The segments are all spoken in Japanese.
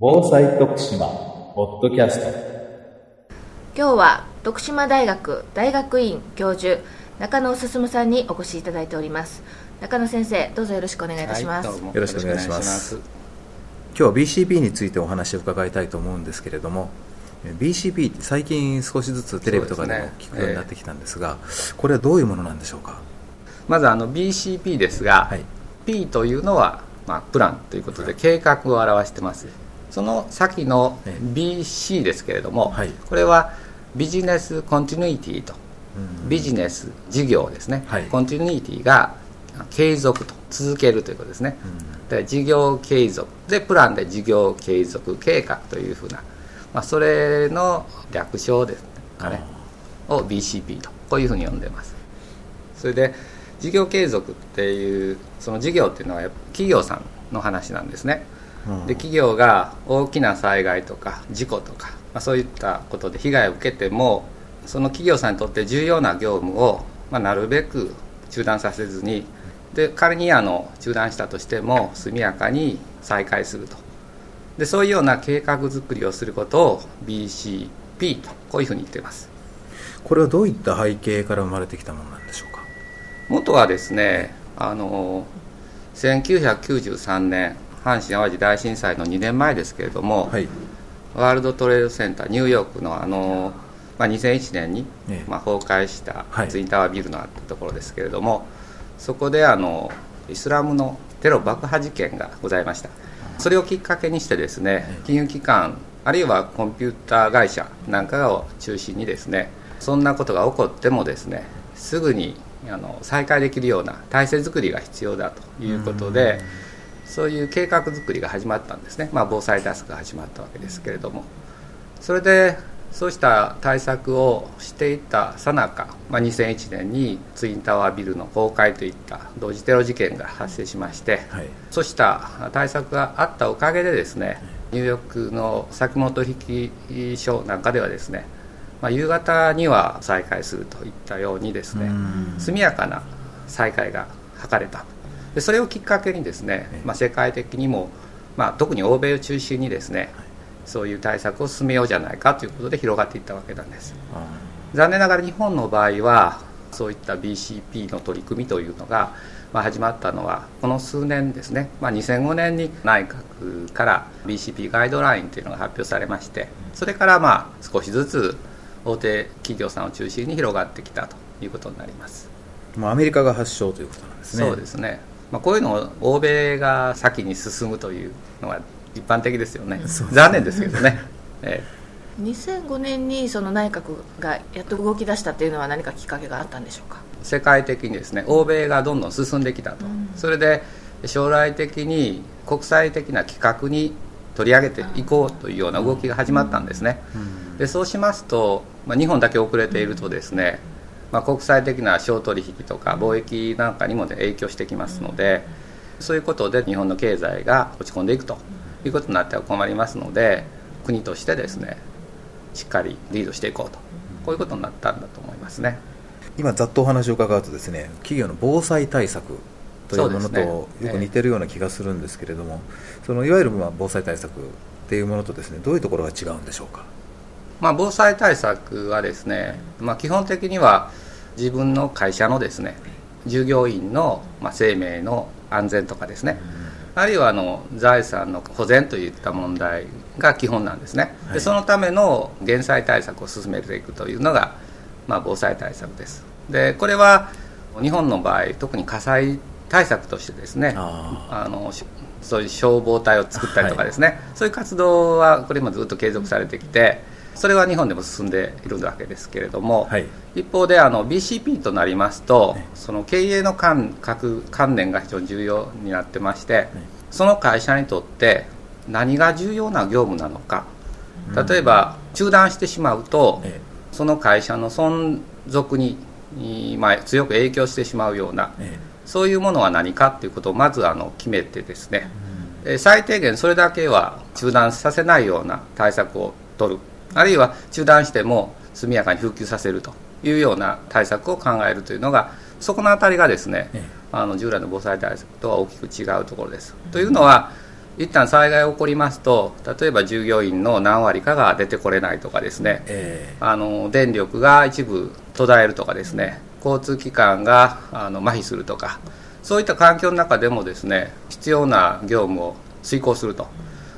防災徳島ポッドキャスト。今日は徳島大学大学院教授中野進さんにお越しいただいております。中野先生どうぞよろしくお願いいたします、はいどうも。よろしくお願いします。今日は BCP についてお話を伺いたいと思うんですけれどもえ BCP って最近少しずつテレビとかでも聞くようになってきたんですがこれはどういうものなんでしょうか？まずあの BCP ですが、はい。P というのは、まあ、プランということで計画を表してますその先のええ。BC ですけれども、はい。これはビジネスコンティニュイティとうん。ビジネス事業ですね、はい。コンティニュイティが継続と続けるということですね、で事業継続。でプランで事業継続計画というふうな、まあ、それの略称ですかね。を BCP とこういうふうに呼んでます。それで事業継続っていうその事業っていうのは企業さんの話なんですね。うんで企業が大きな災害とか事故とか、まあ、そういったことで被害を受けてもその企業さんにとって重要な業務を、まあ、なるべく中断させずにで仮にあの中断したとしても速やかに再開すると。でそういうような計画作りをすることを BCP とこういうふうに言っています。これはどういった背景から生まれてきたものなんでしょうか？元はですねあの1993年阪神・淡路大震災の2年前ですけれども、はい。ワールドトレードセンターニューヨークのあの、まあ、2001年に、ええ。まあ、崩壊したはい。ツインタワービルのあったところですけれども、そこであのイスラムのテロ爆破事件がございました。それをきっかけにしてですね金融機関あるいはコンピューター会社なんかを中心にですねそんなことが起こってもですねすぐにあの再開できるような体制作りが必要だということでそういう計画作りが始まったんですね、まあ、防災タスクが始まったわけですけれども。それでそうした対策をしていたさなか、まあ、2001年にツインタワービルの崩壊といった同時テロ事件が発生しまして、はい。そうした対策があったおかげでですねニューヨークの先物取引所なんかではですね、まあ、夕方には再開するといったようにですねうん。速やかな再開が図れたでそれをきっかけにですね、まあ、世界的にも、まあ、特に欧米を中心にですねそういう対策を進めようじゃないかということで広がっていったわけなんです。あ残念ながら日本の場合はそういった BCP の取り組みというのが、まあ、始まったのはこの数年ですね、まあ、2005年に内閣から BCP ガイドラインというのが発表されましてそれからまあ少しずつ大手企業さんを中心に広がってきたということになります。ーまあアメリカが発祥ということなんですね。そうですね、まあ、こういうのを欧米が先に進むというのは一般的ですよね。ね。残念ですけどね、え2005年にその内閣がやっと動き出したっていうのは何かきっかけがあったんでしょうか？え世界的にですね欧米がどんどん進んできたと、うん。それで将来的に国際的な規格に取り上げていこうというような動きが始まったんですね、でそうしますと、まあ、日本だけ遅れているとですね、まあ、国際的な商取引とか貿易なんかにも、ね、影響してきますので、そういうことで日本の経済が落ち込んでいくということになっては困りますので国としてですねしっかりリードしていこうと。こういうことになったんだと思いますね。今ざっとお話を伺うとですね企業の防災対策というものとよく似てるような気がするんですけれども、そのいわゆるまあ防災対策っていうものとですねどういうところが違うんでしょうか？まあ、防災対策はですね、まあ、基本的には自分の会社のですね従業員のまあ生命の安全とかですね、あるいはあの財産の保全といった問題が基本なんですね、はい。でそのための減災対策を進めていくというのが、まあ、防災対策です。でこれは日本の場合特に火災対策としてですねああのしそういう消防隊を作ったりとかですね、そういう活動はこれもずっと継続されてきてそれは日本でも進んでいるわけですけれども、はい。一方であの BCP となりますとその経営の観覚観念が非常に重要になってましてその会社にとって何が重要な業務なのか。例えば中断してしまうとえその会社の存続に、まあ、強く影響してしまうようなえそういうものは何かということをまずあの決めてですね、えー最低限それだけは中断させないような対策を取るあるいは中断しても速やかに復旧させるというような対策を考えるというのがそこのあたりがですね、ええ。あの従来の防災対策とは大きく違うところです。というのは一旦災害が起こりますと例えば従業員の何割かが出てこれないとかですね、え。あの電力が一部途絶えるとかですね。交通機関があの麻痺するとか。そういった環境の中でもですね必要な業務を遂行すると。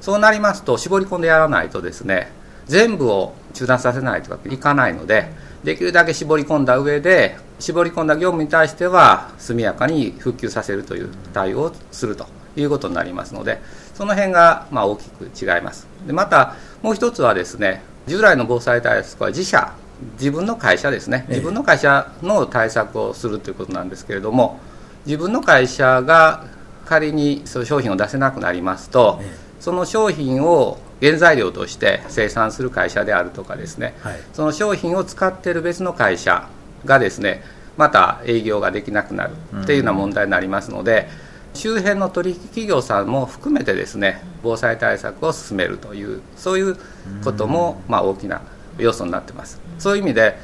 そうなりますと絞り込んでやらないとですね全部を中断させないとかいかないのでできるだけ絞り込んだ上で絞り込んだ業務に対しては速やかに復旧させるという対応をするということになりますのでその辺がまあ大きく違います。でまたもう一つはですね従来の防災対策は自社自分の会社ですね。自分の会社の対策をするということなんですけれども自分の会社が仮にそういう商品を出せなくなりますと、ええ。その商品を原材料として生産する会社であるとかですね、はい。その商品を使っている別の会社がですねまた営業ができなくなるっていうような問題になりますので、周辺の取引企業さんも含めてですね防災対策を進めるというそういうこともまあ大きな要素になってます。そういう意味で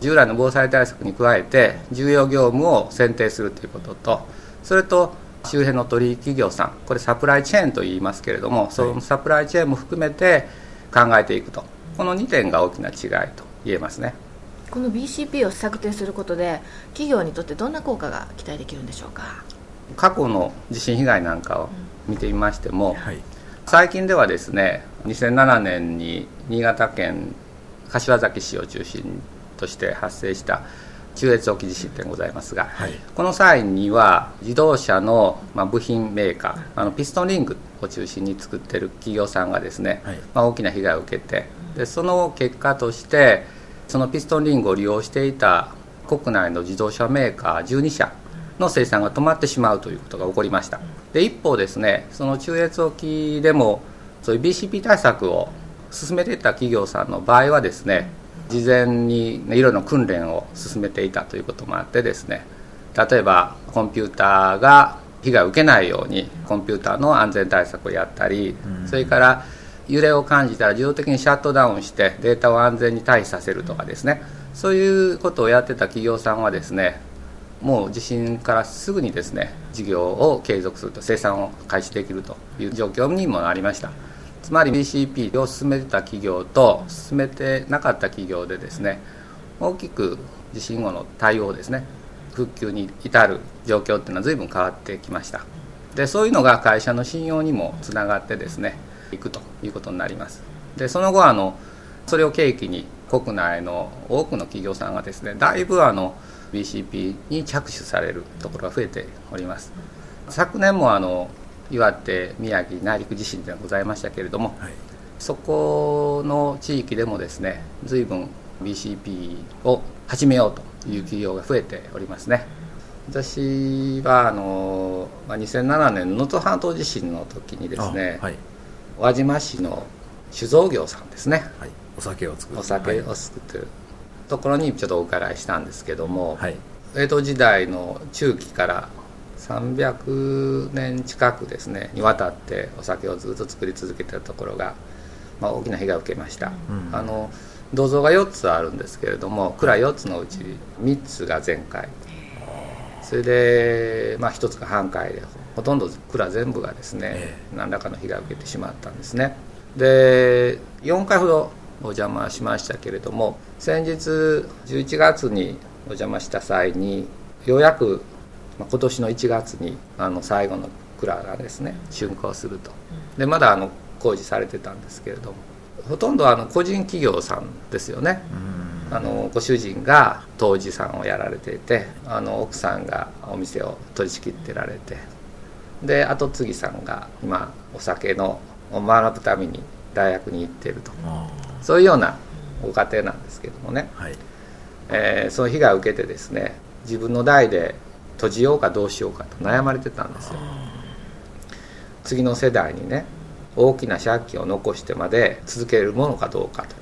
従来の防災対策に加えて重要業務を選定するということとそれと周辺の取引企業さんこれサプライチェーンと言いますけれども、そのサプライチェーンも含めて考えていくと。この2点が大きな違いと言えますね。この BCP を策定することで企業にとってどんな効果が期待できるんでしょうか？過去の地震被害なんかを見てみましても、はい。最近ではですね2007年に新潟県柏崎市を中心として発生した中越沖地震でございますが、はい。この際には自動車のまあ部品メーカーあのピストンリングを中心に作っている企業さんがですね、はい。まあ、大きな被害を受けてでその結果としてそのピストンリングを利用していた国内の自動車メーカー12社の生産が止まってしまうということが起こりました。で一方ですねその中越沖でもそういう BCP 対策を進めていた企業さんの場合はですね事前にいろいろな訓練を進めていたということもあってですね例えばコンピューターが被害を受けないようにコンピューターの安全対策をやったり、それから揺れを感じたら自動的にシャットダウンしてデータを安全に退避させるとかですね。そういうことをやってた企業さんはですねもう地震からすぐにですね事業を継続すると生産を開始できるという状況にもなりましたつまり BCP を進めてた企業と進めてなかった企業でですね大きく地震後の対応ですね復旧に至る状況っていうのは随分変わってきました。でそういうのが会社の信用にもつながってですねいくということになります。でその後あのそれを契機に国内の多くの企業さんがですねだいぶあの BCP に着手されるところが増えております。昨年もあの岩手宮城内陸地震ではございましたけれどもはい。そこの地域でもですね随分 BCP を始めようという企業が増えておりますね。私はあのまあ2007年能登半島地震の時にですね、あはい。輪島市の酒造業さんですね。はい。お酒を作るお酒を作ってるところにちょっとお伺いしたんですけども、はい。江戸時代の中期から300年近くですねにわたってお酒をずっと作り続けてたところが、まあ、大きな被害を受けました、うん。あの銅像が4つあるんですけれども蔵4つのうち3つが全壊それで、まあ、1つが半壊でほとんど蔵全部がですね、え何らかの被害を受けてしまったんですね。で4回ほどお邪魔しましたけれども先日11月にお邪魔した際にようやくまあ今年の1月にあの最後の蔵がですね竣工すると。でまだあの工事されてたんですけれども。ほとんどあの個人企業さんですよね。あのご主人が杜氏さんをやられていてあの奥さんがお店を取り仕切ってられてで後継ぎさんが今お酒のを学ぶために大学に行っていると。あそういうようなご家庭なんですけどもね、ーはい。えーその被害を受けてですね自分の代で閉じようかどうしようかと悩まれてたんですよ。次の世代にね大きな借金を残してまで続けるものかどうかと。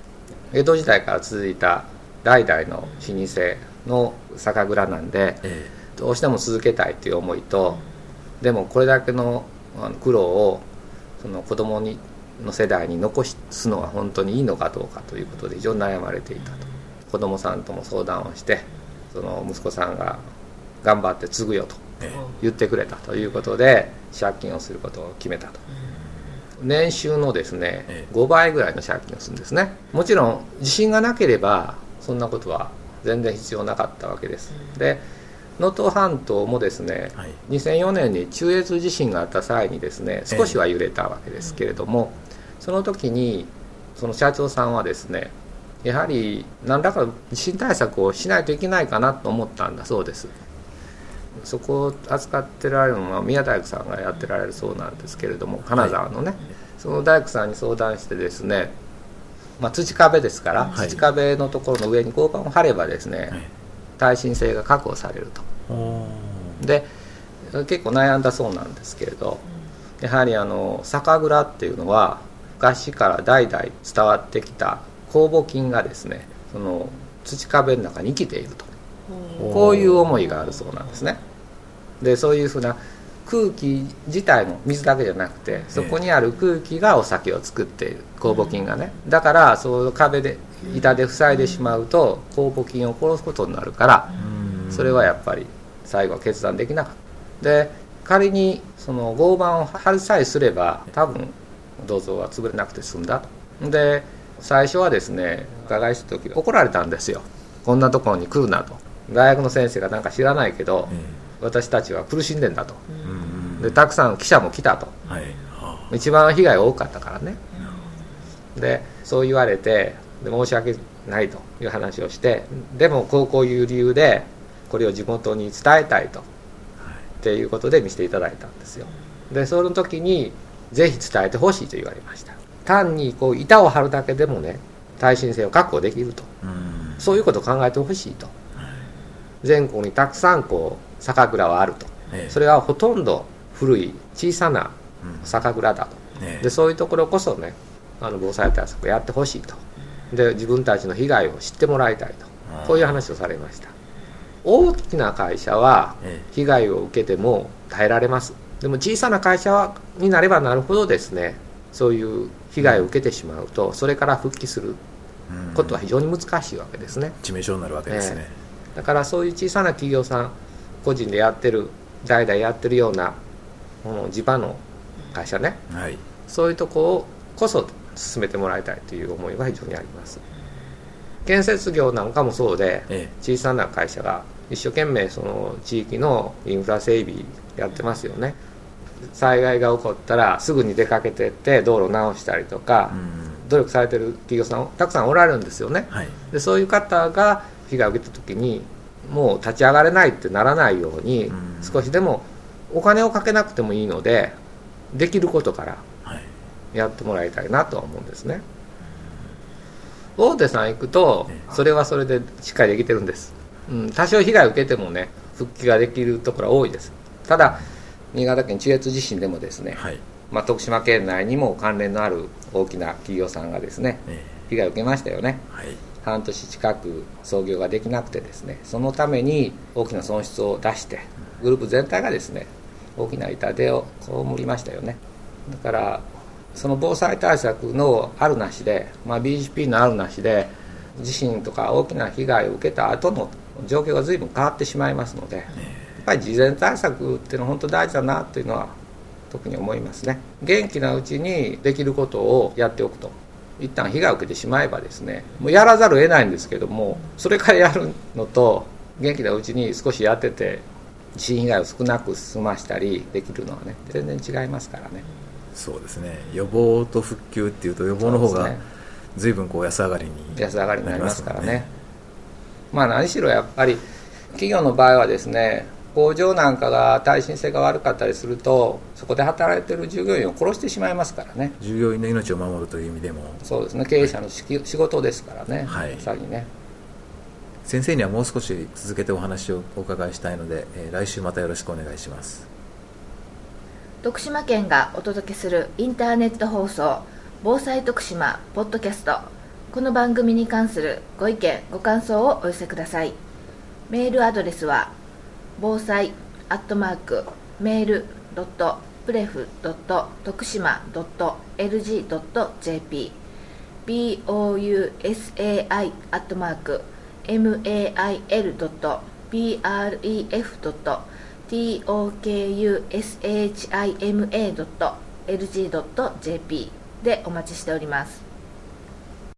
江戸時代から続いた代々の老舗の酒蔵なんでえどうしても続けたいという思いとでもこれだけの苦労をその子供にの世代に残すのは本当にいいのかどうかということで非常に悩まれていたと。子供さんとも相談をしてその息子さんが頑張って継ぐよとええ。言ってくれたということで借金をすることを決めたと。年収のですね、ええ。5倍ぐらいの借金をするんですね。もちろん地震がなければそんなことは全然必要なかったわけです、で能登半島もですね、はい。2004年に中越地震があった際にですね少しは揺れたわけですけれども、その時にその社長さんはですねやはり何らかの地震対策をしないといけないかなと思ったんだそうですそこを扱ってられるのは宮大工さんがやってられるそうなんですけれども金沢のね、その大工さんに相談してですね、まあ、土壁ですから、はい。土壁のところの上に合板を張ればですね、はい。耐震性が確保されると。で結構悩んだそうなんですけれどやはりあの酒蔵っていうのは昔から代々伝わってきた酵母菌がですねその土壁の中に生きていると。こういう思いがあるそうなんですねでそういうふうな空気自体の水だけじゃなくてそこにある空気がお酒を作っている酵母菌がね。だからその壁で板で塞いでしまうと酵母菌を殺すことになるからうん。それはやっぱり最後は決断できなかった。で仮にその合板を張りさえすれば多分銅像は潰れなくて済んだと。で最初はですね伺いした時怒られたんですよ。こんなところに来るなと。大学の先生がなんか知らないけどえ私たちは苦しんでんだと。でたくさん記者も来たと。はい。あ一番被害が多かったからね。でそう言われてで申し訳ないという話をしてでもこうこういう理由でこれを地元に伝えたいと、っていうことで見せていただいたんですよ。でその時にぜひ伝えてほしいと言われました。単にこう板を張るだけでもね耐震性を確保できると。うん。そういうことを考えてほしいと。全国にたくさんこう酒蔵はあると。ええ。それはほとんど古い小さなうん。酒蔵だと。ええ。でそういうところこそねあの防災対策をやってほしいと。で自分たちの被害を知ってもらいたいと。こういう話をされました。大きな会社はえ被害を受けても耐えられます。でも小さな会社はになればなるほどですねそういう被害を受けてしまうとそれから復帰するうん。ことは非常に難しいわけですね。致命傷になるわけですね、だからそういう小さな企業さん個人でやってる代々やってるようなこの地場の会社ね。はい。そういうとこをこそ進めてもらいたいという思いは非常にあります。建設業なんかもそうでえ小さな会社が一生懸命その地域のインフラ整備やってますよね。災害が起こったらすぐに出かけてって道路直したりとえかうん。努力されてる企業さんたくさんおられるんですよね。はい。でそういう方が被害を受けた時にもう立ち上がれないってならないようにうん。少しでもお金をかけなくてもいいのでできることからはい。やってもらいたいなとは思うんですね。大手さん行くとえそれはそれでしっかりできてるんです、うん、多少被害を受けてもね復帰ができるところは多いです。ただ新潟県中越地震でもですね、はい。まあ、徳島県内にも関連のある大きな企業さんがですねえ被害を受けましたよね。えはい半年近く操業ができなくてですねそのために大きな損失を出してグループ全体がですね大きな痛手を被りましたよね。だからその防災対策のあるなしで、まあ、BGP のあるなしで地震とか大きな被害を受けた後の状況が随分変わってしまいますのでやっぱり事前対策っていうのは本当大事だなというのは特に思いますね。元気なうちにできることをやっておくと一旦被害を受けてしまえばですねもうやらざるを得ないんですけどもそれからやるのと元気なうちに少しやってて地震被害を少なく済ましたりできるのはね全然違いますからね。そうですね。予防と復旧っていうと予防の方が随分こう安上がりに安上がりになりますからね。まあ何しろやっぱり企業の場合はですね工場なんかが耐震性が悪かったりするとそこで働いてる従業員を殺してしまいますからね。従業員の命を守るという意味でも。そうですね。経営者のしき仕事ですからね、はい。まさにね。先生にはもう少し続けてお話をお伺いしたいので、えー来週またよろしくお願いします。徳島県がお届けするインターネット放送防災徳島ポッドキャスト。この番組に関するご意見ご感想をお寄せください。メールアドレスは防災アットマークメールドットプレフドット徳島ドット LG ドット JP bousai アットマーク mail ドット pref ドット tokushima ドット LG ドット JP でお待ちしております。